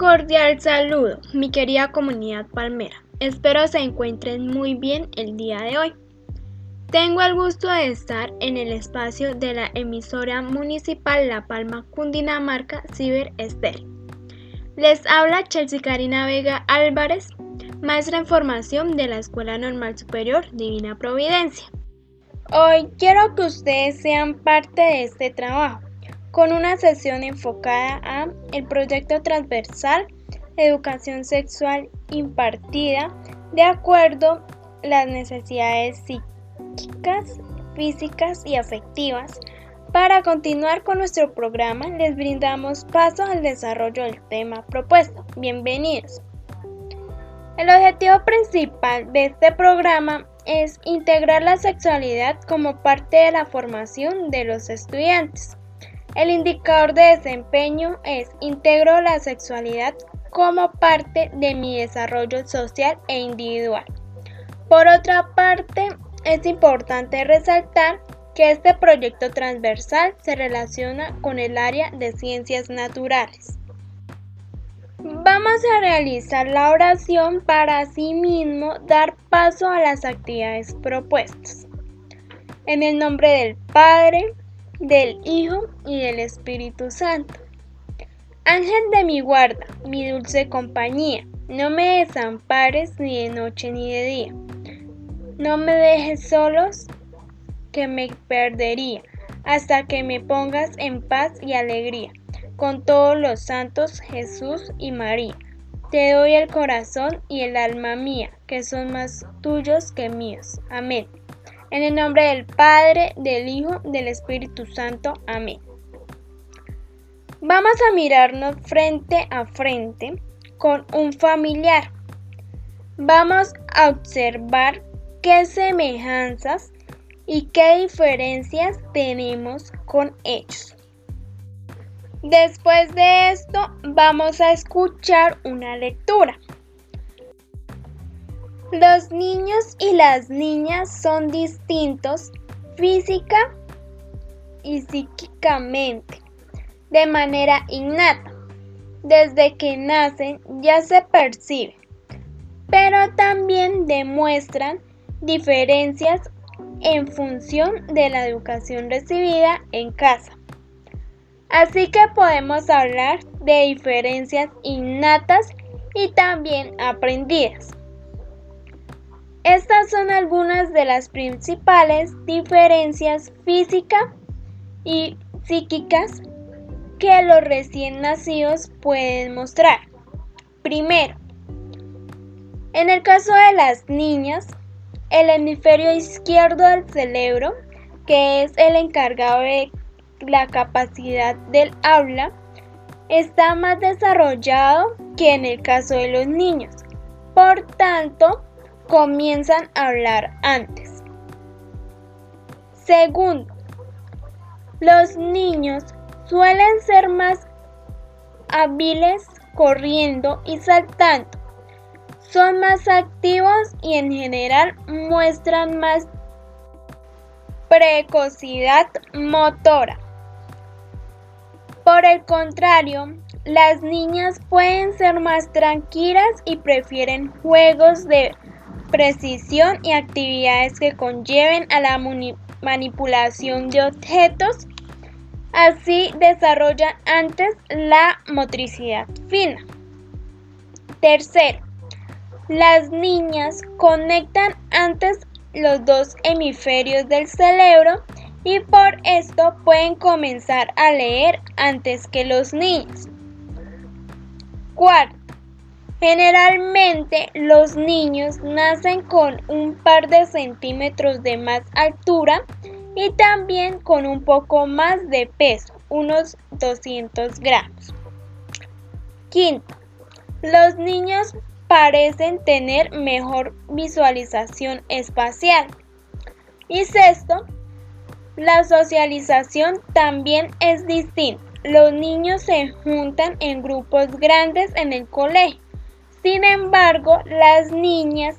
cordial saludo, mi querida comunidad palmera. Espero se encuentren muy bien el día de hoy. Tengo el gusto de estar en el espacio de la emisora municipal La Palma Cundinamarca Ciber Estéreo. Les habla Chelsea Karina Vega Álvarez, maestra en formación de la Escuela Normal Superior Divina Providencia. Hoy quiero que ustedes sean parte de este trabajo con una sesión enfocada a el proyecto transversal Educación Sexual impartida de acuerdo a las necesidades psíquicas, físicas y afectivas. Para continuar con nuestro programa, les brindamos paso al desarrollo del tema propuesto. Bienvenidos. El objetivo principal de este programa es integrar la sexualidad como parte de la formación de los estudiantes. El indicador de desempeño es integro la sexualidad como parte de mi desarrollo social e individual. Por otra parte, es importante resaltar que este proyecto transversal se relaciona con el área de ciencias naturales. Vamos a realizar la oración para asimismo dar paso a las actividades propuestas. En el nombre del Padre, del Hijo y del Espíritu Santo. Ángel de mi guarda, mi dulce compañía, no me desampares ni de noche ni de día. No me dejes solos, que me perdería, hasta que me pongas en paz y alegría, con todos los santos Jesús y María. Te doy el corazón y el alma mía, que son más tuyos que míos. Amén. En el nombre del Padre, del Hijo, del Espíritu Santo. Amén. Vamos a mirarnos frente a frente con un familiar. Vamos a observar qué semejanzas y qué diferencias tenemos con ellos. Después de esto vamos a escuchar una lectura. Los niños y las niñas son distintos física y psíquicamente, de manera innata. Desde que nacen ya se percibe, pero también demuestran diferencias en función de la educación recibida en casa. Así que podemos hablar de diferencias innatas y también aprendidas. Estas son algunas de las principales diferencias físicas y psíquicas que los recién nacidos pueden mostrar. Primero, en el caso de las niñas, el hemisferio izquierdo del cerebro, que es el encargado de la capacidad del habla, está más desarrollado que en el caso de los niños. Por tanto, comienzan a hablar antes. Segundo, los niños suelen ser más hábiles corriendo y saltando. Son más activos y en general muestran más precocidad motora. Por el contrario, las niñas pueden ser más tranquilas y prefieren juegos de precisión y actividades que conlleven a la manipulación de objetos. Así desarrollan antes la motricidad fina. Tercero, las niñas conectan antes los dos hemisferios del cerebro y por esto pueden comenzar a leer antes que los niños. Cuarto, Generalmente los niños nacen con un par de centímetros de más altura y también con un poco más de peso, unos 200 gramos. Quinto, los niños parecen tener mejor visualización espacial. Y sexto, la socialización también es distinta. Los niños se juntan en grupos grandes en el colegio sin embargo, las niñas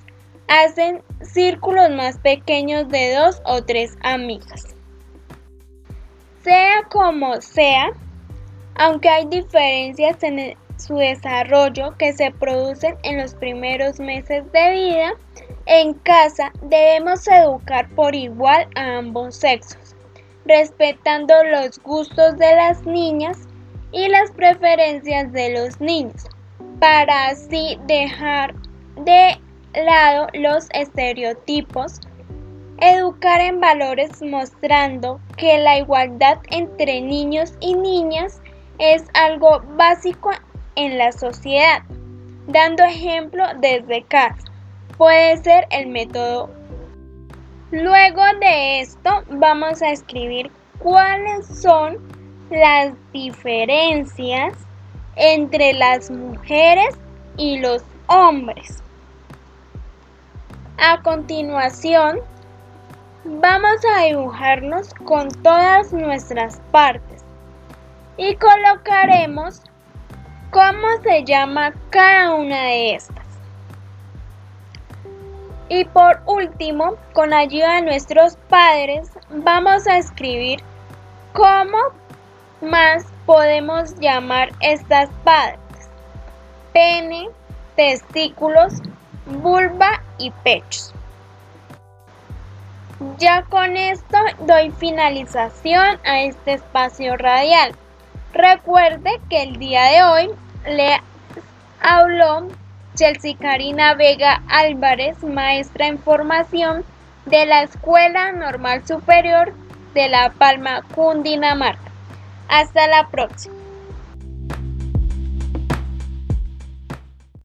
hacen círculos más pequeños de dos o tres amigas. Sea como sea, aunque hay diferencias en su desarrollo que se producen en los primeros meses de vida, en casa debemos educar por igual a ambos sexos, respetando los gustos de las niñas y las preferencias de los niños, para así dejar de lado los estereotipos, educar en valores mostrando que la igualdad entre niños y niñas es algo básico en la sociedad, dando ejemplo desde casa. Puede ser el método. Luego de esto vamos a escribir cuáles son las diferencias entre las mujeres y los hombres. A continuación, vamos a dibujarnos con todas nuestras partes y colocaremos cómo se llama cada una de estas. Y por último, con ayuda de nuestros padres, vamos a escribir cómo más podemos llamar estas partes. Pene, testículos, vulva y pechos. Ya con esto doy finalización a este espacio radial. Recuerde que el día de hoy le habló Chelsea Karina Vega Álvarez, maestra en formación de la Escuela Normal Superior de La Palma, Cundinamarca. Hasta la próxima.